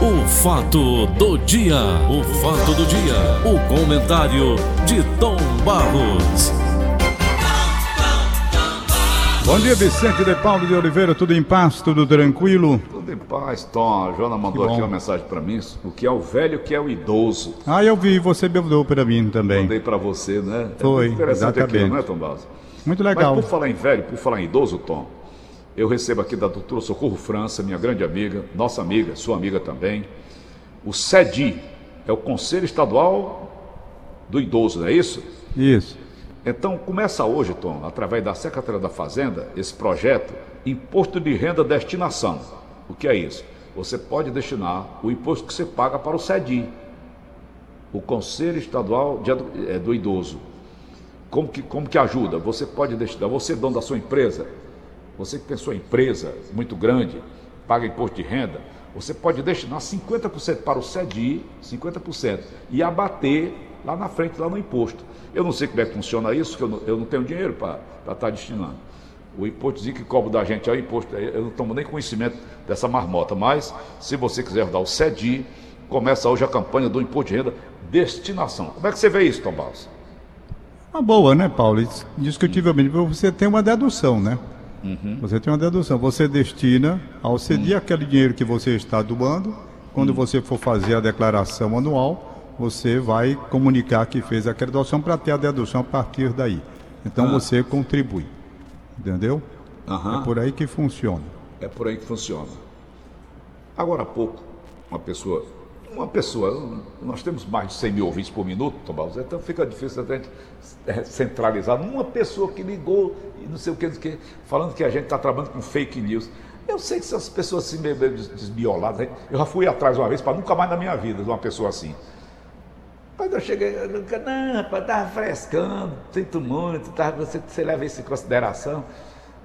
O fato do dia, o fato do dia, o comentário de Tom Barros. Bom dia, Vicente de Paulo de Oliveira, tudo em paz, tudo tranquilo? Tudo em paz, Tom. A Joana mandou aqui uma mensagem para mim, o que é o velho, o que é o idoso. Ah, eu vi, você mandou para mim também. Mandei para você, né? Foi, é interessante exatamente. aquilo, não é, Tom Barros? Muito legal. Mas por falar em velho, por falar em idoso, Tom, eu recebo aqui da doutora Socorro França, minha grande amiga, nossa amiga, sua amiga também, o CEDI, é o Conselho Estadual do Idoso, não é isso? Isso. Então começa hoje, Tom, através da Secretaria da Fazenda, esse projeto Imposto de Renda Destinação. O que é isso? Você pode destinar o imposto que você paga para o CEDI, o Conselho Estadual eh, do Idoso. Como que, como que ajuda? Você pode destinar, você dono da sua empresa, você que tem sua empresa muito grande, paga imposto de renda, você pode destinar 50% para o CEDI, 50%, e abater lá na frente, lá no imposto. Eu não sei como é que funciona isso, que eu não, eu não tenho dinheiro para estar destinando. O impostozinho que cobra da gente é o imposto, eu não tomo nem conhecimento dessa marmota, mas se você quiser dar o CEDI, começa hoje a campanha do imposto de renda destinação. Como é que você vê isso, Tom Barros? Uma boa, né, Paulo? Indiscutivelmente, você tem uma dedução, né? Uhum. Você tem uma dedução. Você destina ao CEDI aquele dinheiro que você está doando. Uhum. Quando você for fazer a declaração anual, você vai comunicar que fez aquela doação para ter a dedução a partir daí. Então Ah. você contribui. Entendeu? É por aí que funciona. É por aí que funciona. Agora há pouco, uma pessoa, uma pessoa, nós temos mais de 100 mil ouvintes por minuto, Tomás, então fica difícil a gente eh, centralizar numa pessoa que ligou e não sei o que, que falando que a gente está trabalhando com fake news. Eu sei que essas pessoas assim, meio meio des- desbioladas, hein? eu já fui atrás uma vez para nunca mais na minha vida de uma pessoa assim. Quando eu cheguei, eu nunca, não, rapaz, estava frescando, sinto muito, você, você leva isso em consideração.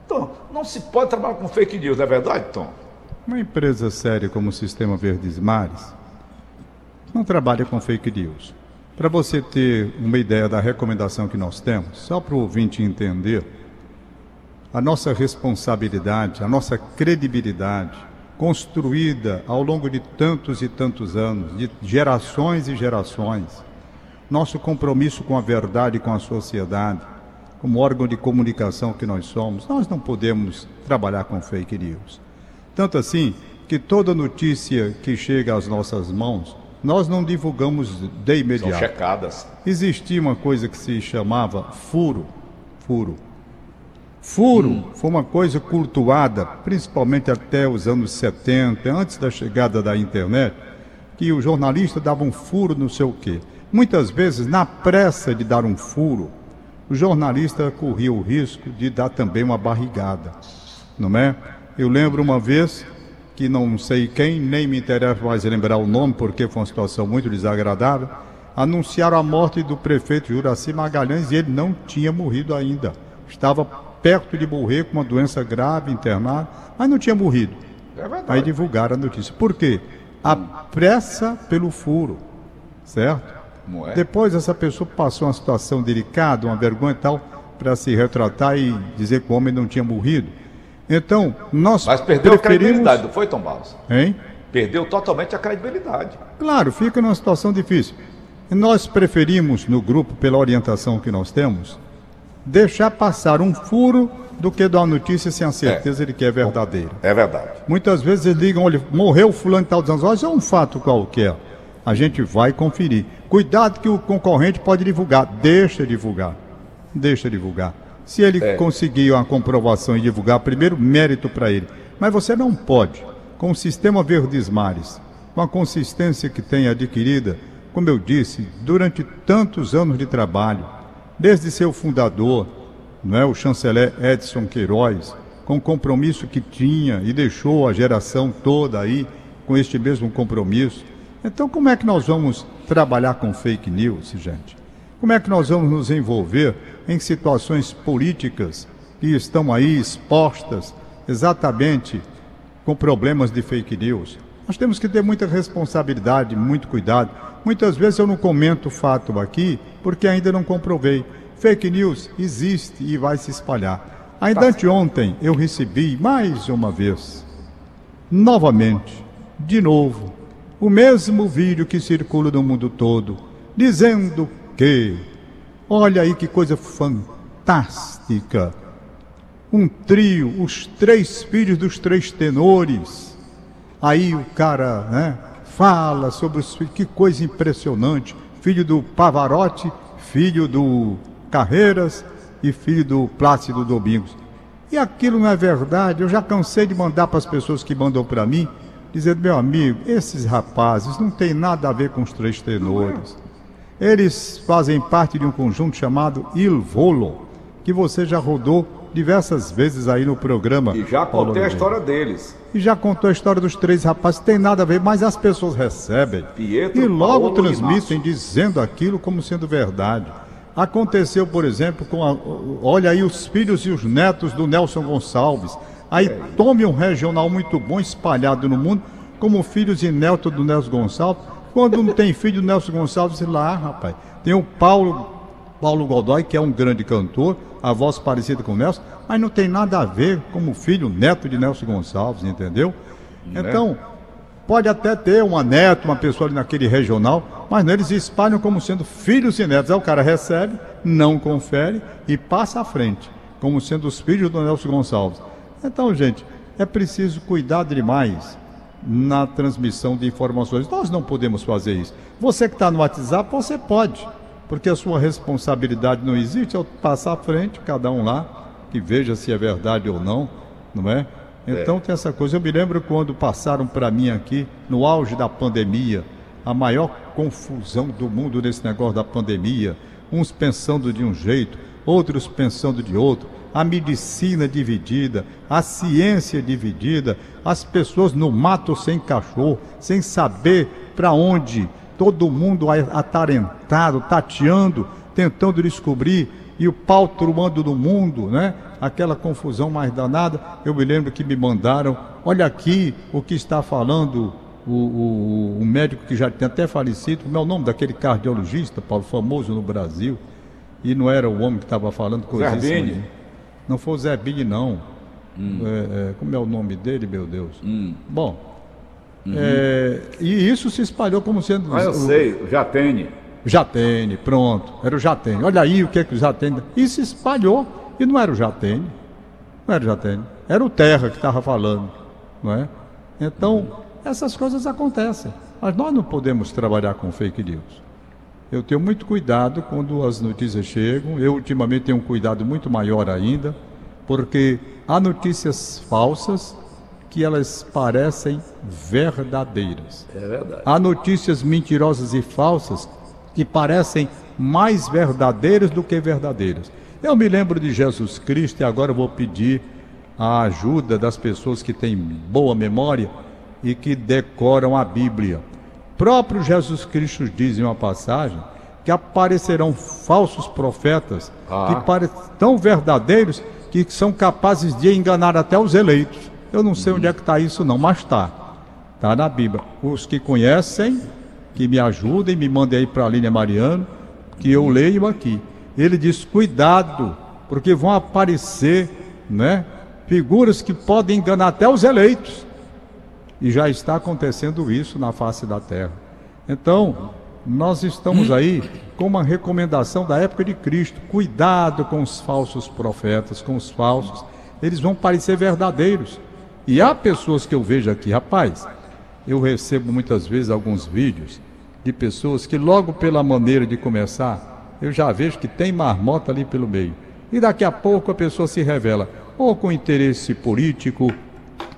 Tom, não se pode trabalhar com fake news, não é verdade, Tom? Uma empresa séria como o Sistema Verdes Mares não trabalha com fake news. Para você ter uma ideia da recomendação que nós temos, só para o ouvinte entender, a nossa responsabilidade, a nossa credibilidade, construída ao longo de tantos e tantos anos, de gerações e gerações, nosso compromisso com a verdade e com a sociedade, como órgão de comunicação que nós somos, nós não podemos trabalhar com fake news. Tanto assim que toda notícia que chega às nossas mãos, nós não divulgamos de São imediato. checadas. Existia uma coisa que se chamava furo. Furo. Furo foi uma coisa cultuada, principalmente até os anos 70, antes da chegada da internet, que o jornalista dava um furo não sei o quê. Muitas vezes, na pressa de dar um furo, o jornalista corria o risco de dar também uma barrigada, não é? Eu lembro uma vez que não sei quem, nem me interessa mais lembrar o nome, porque foi uma situação muito desagradável, anunciaram a morte do prefeito Juraci Magalhães e ele não tinha morrido ainda. Estava perto de morrer com uma doença grave, internado, mas não tinha morrido. É. Aí divulgaram a notícia. Por quê? A pressa pelo furo, certo? É? Depois essa pessoa passou uma situação delicada, uma vergonha e tal, para se retratar e dizer que o homem não tinha morrido. Então, nós Mas perdeu a preferimos... credibilidade, não foi, Tom Barros? Hein? Perdeu totalmente a credibilidade. Claro, fica numa situação difícil. Nós preferimos, no grupo, pela orientação que nós temos, deixar passar um furo do que dar uma notícia sem a certeza de que é verdadeira. É verdade. Muitas vezes eles ligam, olha, morreu fulano e tal, dizendo, olha, isso é um fato qualquer. A gente vai conferir. Cuidado que o concorrente pode divulgar. Deixa divulgar. Deixa divulgar. Se ele É. conseguir uma comprovação e divulgar, primeiro mérito para ele. Mas você não pode, com o sistema Verdes Mares, com a consistência que tem adquirida, como eu disse, durante tantos anos de trabalho, desde seu fundador, não é, o chanceler Edson Queiroz, com o compromisso que tinha e deixou a geração toda aí com este mesmo compromisso. Então, como é que nós vamos trabalhar com fake news, gente? Como é que nós vamos nos envolver em situações políticas que estão aí expostas exatamente com problemas de fake news? Nós temos que ter muita responsabilidade, muito cuidado. Muitas vezes eu não comento o fato aqui porque ainda não comprovei. Fake news existe e vai se espalhar. Ainda anteontem eu recebi mais uma vez, novamente, de novo, o mesmo vídeo que circula no mundo todo, dizendo que, olha aí que coisa fantástica, um trio, os três filhos dos três tenores. Aí o cara, né, fala sobre os filhos, que coisa impressionante. Filho do Pavarotti, filho do Carreiras e filho do Plácido Domingos. E aquilo não é verdade. Eu já cansei de mandar para as pessoas que mandam para mim, dizendo, meu amigo, esses rapazes não tem nada a ver com os três tenores. Eles fazem parte de um conjunto chamado Il Volo, que você já rodou diversas vezes aí no programa. E já contei a história deles. E já contou a história dos três rapazes, tem nada a ver, mas as pessoas recebem Pietro, e logo Paulo transmitem dizendo aquilo como sendo verdade. Aconteceu, por exemplo, com a, olha aí os filhos e os netos do Nelson Gonçalves. Aí tome um regional muito bom espalhado no mundo, como filhos e netos do Nelson Gonçalves. Quando não tem filho do Nelson Gonçalves, lá, rapaz, tem o Paulo Paulo Godoy, que é um grande cantor, a voz parecida com o Nelson, mas não tem nada a ver como filho, neto de Nelson Gonçalves, entendeu? Né? Então, pode até ter uma neta, uma pessoa ali naquele regional, mas eles espalham como sendo filhos e netos. Aí o cara recebe, não confere e passa à frente, como sendo os filhos do Nelson Gonçalves. Então, gente, é preciso cuidar demais na transmissão de informações. Nós não podemos fazer isso. Você que está no WhatsApp, você pode porque a sua responsabilidade não existe, é passar à frente, cada um lá, que veja se é verdade ou não, não é? Então é. tem essa coisa. Eu me lembro quando passaram para mim aqui, no auge da pandemia, a maior confusão do mundo nesse negócio da pandemia, uns pensando de um jeito, outros pensando de outro, a medicina dividida, a ciência dividida, as pessoas no mato sem cachorro, sem saber para onde todo mundo atarentado, tateando, tentando descobrir, e o pau truando no mundo, né? Aquela confusão mais danada. Eu me lembro que me mandaram, olha aqui o que está falando o, o, o médico que já tem até falecido, como é o nome daquele cardiologista, Paulo, famoso no Brasil, e não era o homem que estava falando coisas assim. Não foi o Zé Bini, não. Hum. É, é, como é o nome dele, meu Deus? Hum. Bom, Uhum. É, e isso se espalhou como sendo. Ah, eu o, sei, o Jatene. Jatene, pronto, era o Jatene. Olha aí o que é que o Jatene. E se espalhou, e não era o Jatene. Não era o Jatene, era o Terra que estava falando. Não é? Então, essas coisas acontecem. Mas nós não podemos trabalhar com fake news. Eu tenho muito cuidado quando as notícias chegam. Eu, ultimamente, tenho um cuidado muito maior ainda, porque há notícias falsas que elas parecem verdadeiras. É verdade. Há notícias mentirosas e falsas que parecem mais verdadeiras do que verdadeiras. Eu me lembro de Jesus Cristo e agora vou pedir a ajuda das pessoas que têm boa memória e que decoram a Bíblia. Próprio Jesus Cristo diz em uma passagem que aparecerão falsos profetas ah. que parecem tão verdadeiros que são capazes de enganar até os eleitos. Eu não sei onde é que está isso não, mas está. Está na Bíblia. Os que conhecem, que me ajudem, me mandem aí para a linha Mariano, que eu leio aqui. Ele diz: cuidado, porque vão aparecer né, figuras que podem enganar até os eleitos. E já está acontecendo isso na face da terra. Então, nós estamos aí com uma recomendação da época de Cristo: cuidado com os falsos profetas, com os falsos. Eles vão parecer verdadeiros e há pessoas que eu vejo aqui, rapaz, eu recebo muitas vezes alguns vídeos de pessoas que logo pela maneira de começar, eu já vejo que tem marmota ali pelo meio. E daqui a pouco a pessoa se revela, ou com interesse político,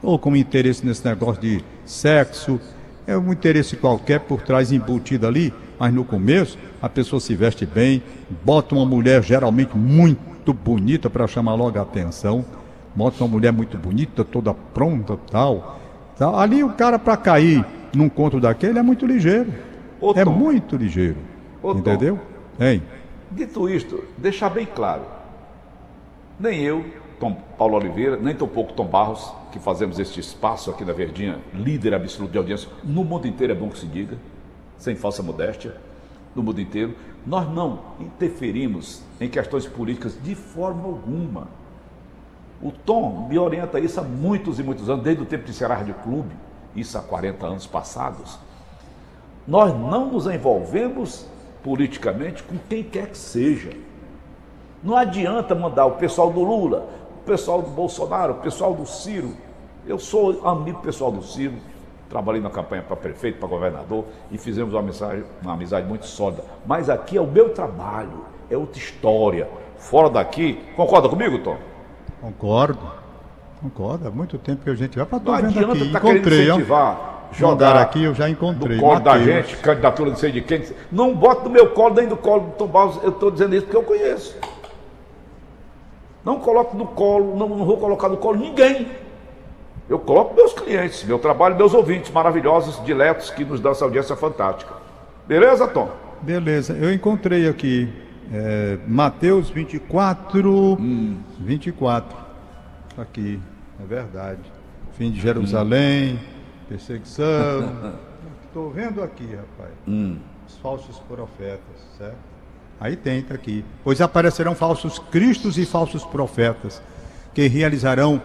ou com interesse nesse negócio de sexo, é um interesse qualquer por trás embutido ali, mas no começo a pessoa se veste bem, bota uma mulher geralmente muito bonita para chamar logo a atenção mostra uma mulher muito bonita, toda pronta tal. tal. Ali o cara para cair num conto daquele é muito ligeiro. Ô, é muito ligeiro. Ô, entendeu? Hein? Dito isto, deixar bem claro. Nem eu, Tom Paulo Oliveira, nem tampouco Tom Barros, que fazemos este espaço aqui na Verdinha, líder absoluto de audiência, no mundo inteiro é bom que se diga, sem falsa modéstia, no mundo inteiro, nós não interferimos em questões políticas de forma alguma. O Tom me orienta isso há muitos e muitos anos, desde o tempo de Ceará Rádio Clube, isso há 40 anos passados. Nós não nos envolvemos politicamente com quem quer que seja. Não adianta mandar o pessoal do Lula, pessoal do Bolsonaro, o pessoal do Ciro. Eu sou amigo pessoal do Ciro, trabalhei na campanha para prefeito, para governador e fizemos uma amizade, uma amizade muito sólida. Mas aqui é o meu trabalho, é outra história. Fora daqui, concorda comigo, Tom? Concordo. Concordo. Há muito tempo que a gente vai para Não adianta aqui. Tá encontrei, incentivar, jogar aqui, eu já encontrei. No colo Mateus. da gente, candidatura não sei de quem. Não bota no meu colo, nem do colo do Tom Barros. Eu estou dizendo isso porque eu conheço. Não coloco no colo, não, não vou colocar no colo ninguém. Eu coloco meus clientes, meu trabalho, meus ouvintes maravilhosos, diletos, que nos dão essa audiência fantástica. Beleza, Tom? Beleza. Eu encontrei aqui é, Mateus 24, hum. 24. Aqui, é verdade. Fim de Jerusalém, hum. perseguição. Estou vendo aqui, rapaz. Hum. Os falsos profetas, certo? Aí tem, tá aqui. Pois aparecerão falsos cristos e falsos profetas, que realizarão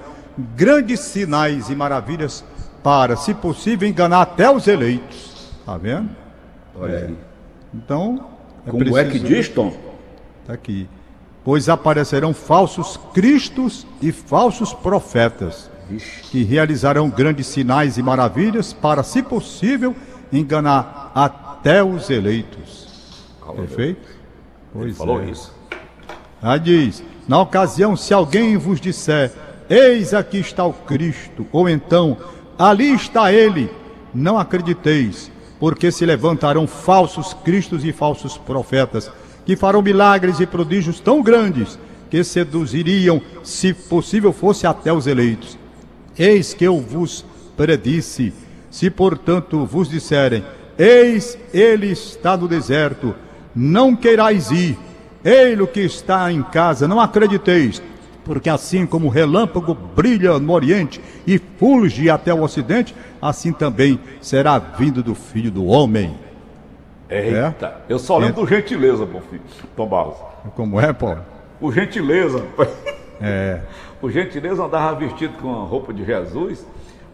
grandes sinais e maravilhas para, se possível, enganar até os eleitos. Tá vendo? Olha é. aí. Então, é como é que diz, Tom? Está aqui. Pois aparecerão falsos cristos e falsos profetas, que realizarão grandes sinais e maravilhas para, se possível, enganar até os eleitos. Perfeito? Pois Ele falou é. isso. Aí diz: Na ocasião, se alguém vos disser, Eis aqui está o Cristo, ou então, ali está ele, não acrediteis, porque se levantarão falsos cristos e falsos profetas que farão milagres e prodígios tão grandes que seduziriam, se possível fosse, até os eleitos. Eis que eu vos predisse, se portanto vos disserem, eis ele está no deserto, não queirais ir, ele que está em casa, não acrediteis, porque assim como o relâmpago brilha no oriente e fulge até o ocidente, assim também será vindo do filho do homem. Eita, é? eu só lembro é. do gentileza, meu filho, Tom Barros. Como é, Paulo? O gentileza. É. O gentileza andava vestido com a roupa de Jesus,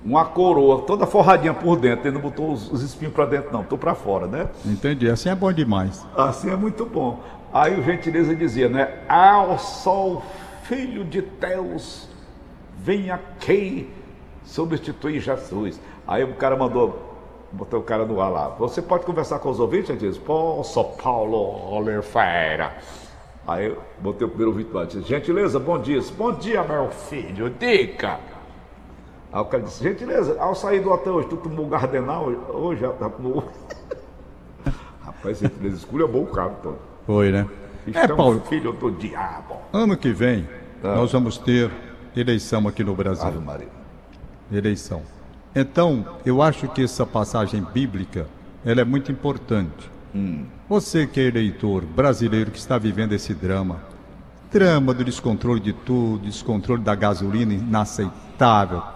uma coroa toda forradinha por dentro. Ele não botou os, os espinhos para dentro, não, tô para fora, né? Entendi. Assim é bom demais. Assim é muito bom. Aí o gentileza dizia, né? Ao sol filho de Deus, vem aqui substituir Jesus. Aí o cara mandou Botei o cara no ar lá. Você pode conversar com os ouvintes? Ele diz, posso, Paulo Oliveira. Aí eu botei o primeiro ouvinte lá. Disse, gentileza, bom dia. Bom dia, meu filho, dica. Aí o cara disse, gentileza, ao sair do hotel hoje, tu tomou gardenal? Hoje já tomou. Rapaz, gentileza, escolha bom o cara, todo. Foi, né? Isto é, Paulo, filho do diabo. Ano que vem, ah. nós vamos ter eleição aqui no Brasil. Ave Maria. Eleição. Então, eu acho que essa passagem bíblica, ela é muito importante. Hum. Você que é eleitor brasileiro que está vivendo esse drama, drama do descontrole de tudo, descontrole da gasolina inaceitável.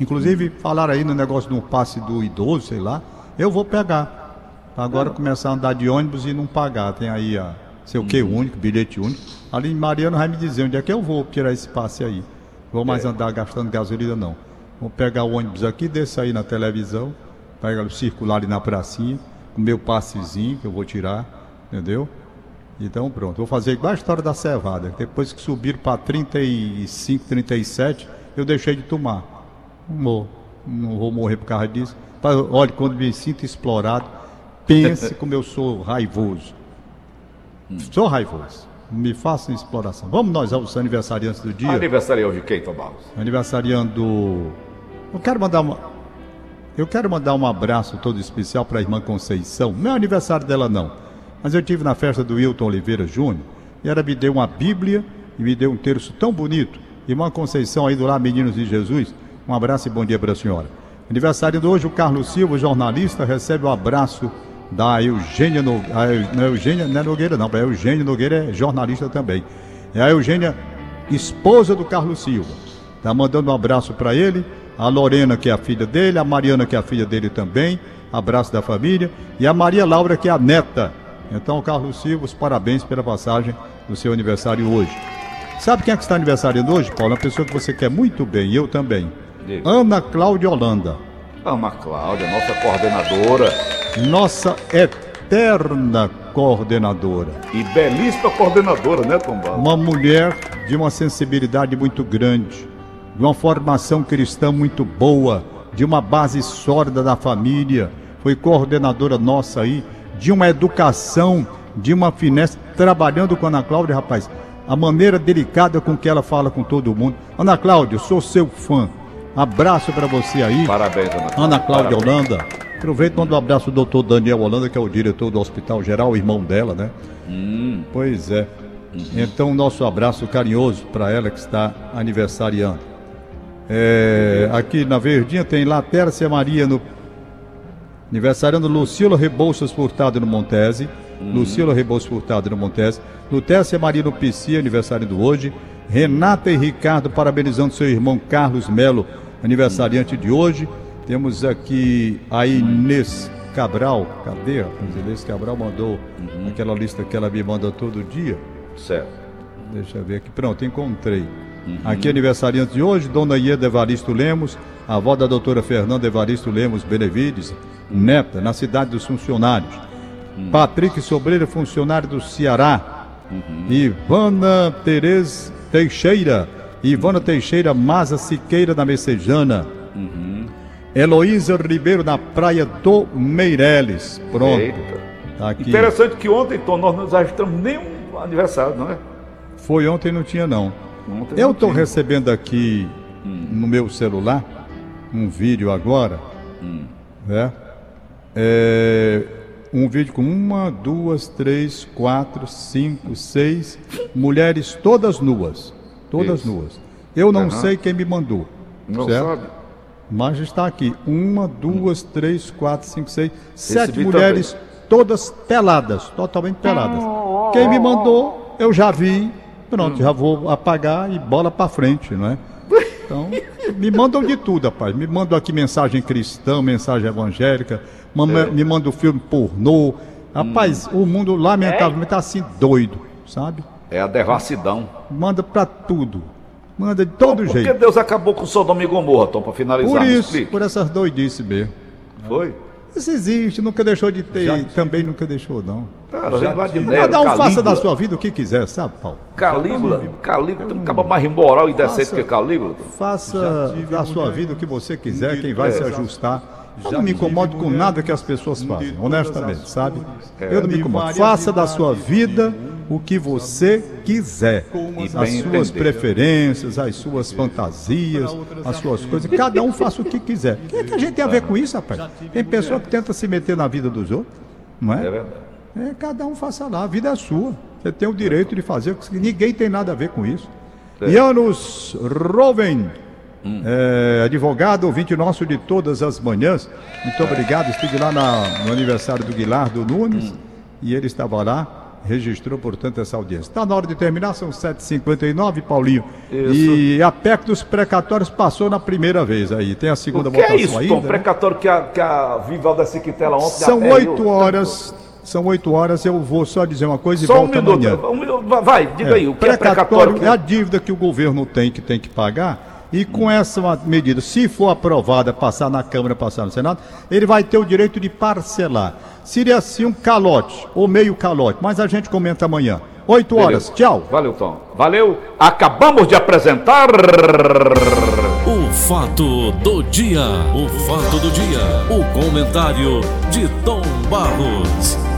Inclusive, falaram aí no negócio do passe do idoso, sei lá, eu vou pegar. Agora é. começar a andar de ônibus e não pagar. Tem aí a sei o que hum. único, bilhete único. Ali Mariano vai me dizer onde é que eu vou tirar esse passe aí. Vou mais é. andar gastando gasolina não. Vou pegar o ônibus aqui, descer aí na televisão, pegar o circular ali na pracinha, com meu passezinho que eu vou tirar, entendeu? Então pronto, vou fazer igual a história da cevada. Depois que subir para 35, 37, eu deixei de tomar. Não, não vou morrer por causa disso. Olha, quando me sinto explorado, pense como eu sou raivoso. Sou raivoso. Me façam exploração. Vamos nós aos aniversariantes do dia. Aniversariante de quem, Tomás? Aniversariando eu quero mandar uma, eu quero mandar um abraço todo especial para a irmã Conceição. Não é aniversário dela não, mas eu tive na festa do Wilton Oliveira Júnior e ela me deu uma Bíblia e me deu um terço tão bonito. Irmã Conceição aí do Lar Meninos de Jesus, um abraço e bom dia para a senhora. Aniversário de hoje, o Carlos Silva, jornalista, recebe o abraço da Eugênia, no, a, é Eugênia, não é Nogueira não, a Eugênia Nogueira é jornalista também. É a Eugênia, esposa do Carlos Silva. Tá mandando um abraço para ele a Lorena, que é a filha dele, a Mariana, que é a filha dele também, abraço da família, e a Maria Laura, que é a neta. Então, Carlos Silva, os parabéns pela passagem do seu aniversário hoje. Sabe quem é que está aniversariando hoje, Paulo? Uma pessoa que você quer muito bem, eu também. Diga. Ana Cláudia Holanda. Ana Cláudia, nossa coordenadora. nossa eterna coordenadora. E belíssima coordenadora, né, Tom Barros? Uma mulher de uma sensibilidade muito grande, de uma formação cristã muito boa, de uma base sólida da família. Foi coordenadora nossa aí, de uma educação, de uma finesse, trabalhando com a Ana Cláudia, rapaz. A maneira delicada com que ela fala com todo mundo. Ana Cláudia, sou seu fã. Abraço para você aí. Parabéns, Ana Cláudia. Ana Cláudia Parabéns. Holanda. Aproveito e mando um abraço ao doutor Daniel Holanda, que é o diretor do Hospital Geral, irmão dela, né? Hum, Pois é. Então, nosso abraço carinhoso para ela que está aniversariando. É, aqui na Verdinha tem lá Tércia Maria no aniversariando Lucila Rebouças Furtado no Montese. Lucila Rebouças Furtado no Montese. Lutércia Maria no Pici, aniversariando hoje. Renata e Ricardo parabenizando seu irmão Carlos Melo, aniversariante de hoje. Temos aqui a Inês Cabral. Cadê? rapaz? Inês Cabral mandou aquela lista que ela me manda todo dia. certo. Deixa eu ver aqui. Pronto, encontrei. Aqui aniversariante de hoje, Dona Ieda Evaristo Lemos, avó da doutora Fernanda Evaristo Lemos Benevides, neta, na cidade dos funcionários. Patrick Sobreira, funcionário do Ceará. Ivana Terez Teixeira. Ivana Teixeira Maza Siqueira da Messejana. Heloísa Ribeiro na Praia do Meireles. Pronto. Eita. Tá aqui. Interessante que ontem, Tom, nós não registramos nenhum aniversário, não é? Foi ontem não tinha não. Ontem Eu estou recebendo aqui no meu celular um vídeo agora, né? É, um vídeo com uma, duas, três, quatro, cinco, seis mulheres todas nuas, todas Isso. nuas. Eu não Aham. sei quem me mandou, Não certo? sabe? Mas está aqui uma, duas, três, quatro, cinco, seis, sete Recebi mulheres todas peladas, totalmente peladas. Quem me mandou, eu já vi, pronto, já vou apagar e bola pra frente, não é? Então, me mandam de tudo, rapaz. Me mandam aqui mensagem cristã, mensagem evangélica, ma- me mandam filme pornô. Rapaz, o mundo lamentavelmente tá assim doido, sabe? É a devassidão. Manda pra tudo. Manda de todo Por que jeito. Deus acabou com Sodoma e Gomorra, Tom, para finalizar? Por isso, explique. por essas doidices mesmo. Foi? Isso existe, nunca deixou de ter, também nunca deixou, não. Cara, a gente vai de Nero, Cada um faça da sua vida o que quiser, sabe, Paulo? Calígula, Calígula, tem um cabo mais imoral e decente que Calígula. Tom. Faça da sua vida o que você quiser, quem vai se ajustar. Eu não me incomodo com nada que as pessoas fazem, honestamente, sabe? Eu não me incomodo. Faça da sua vida o que você quiser. E As suas entender. preferências, as suas fantasias, as suas coisas. Cada um faça o que quiser. O que, é que a gente tem a ver com isso, rapaz? Tem pessoa que tenta se meter na vida dos outros, não É é? verdade. É, cada um faça lá, a vida é sua. Você tem o direito de fazer, ninguém tem nada a ver com isso. Janus Roven, é, advogado, ouvinte nosso de todas as manhãs. Muito obrigado. Estive lá na- no aniversário do Guilardo Nunes e ele estava lá, registrou, portanto, essa audiência. Está na hora de terminar, são 7h59, Paulinho. E a PEC dos precatórios passou na primeira vez aí. Tem a segunda O que é votação isso, ainda. Tom? né? Precatório que a, que a Vivalda Siquitela ontem... São oito horas. São oito horas, eu vou só dizer uma coisa e Só um volto amanhã. minuto. Um minuto. Vai, diga aí, o que é precatório precatório? é a dívida que o governo tem que tem que pagar. E com essa medida, se for aprovada, passar na Câmara, passar no Senado, ele vai ter o direito de parcelar. Seria assim um calote, ou meio calote, mas a gente comenta amanhã. Oito horas, Beleza. tchau. Valeu, Tom. Valeu. Acabamos de apresentar... O fato do dia. O fato do dia. O comentário de Tom Barros.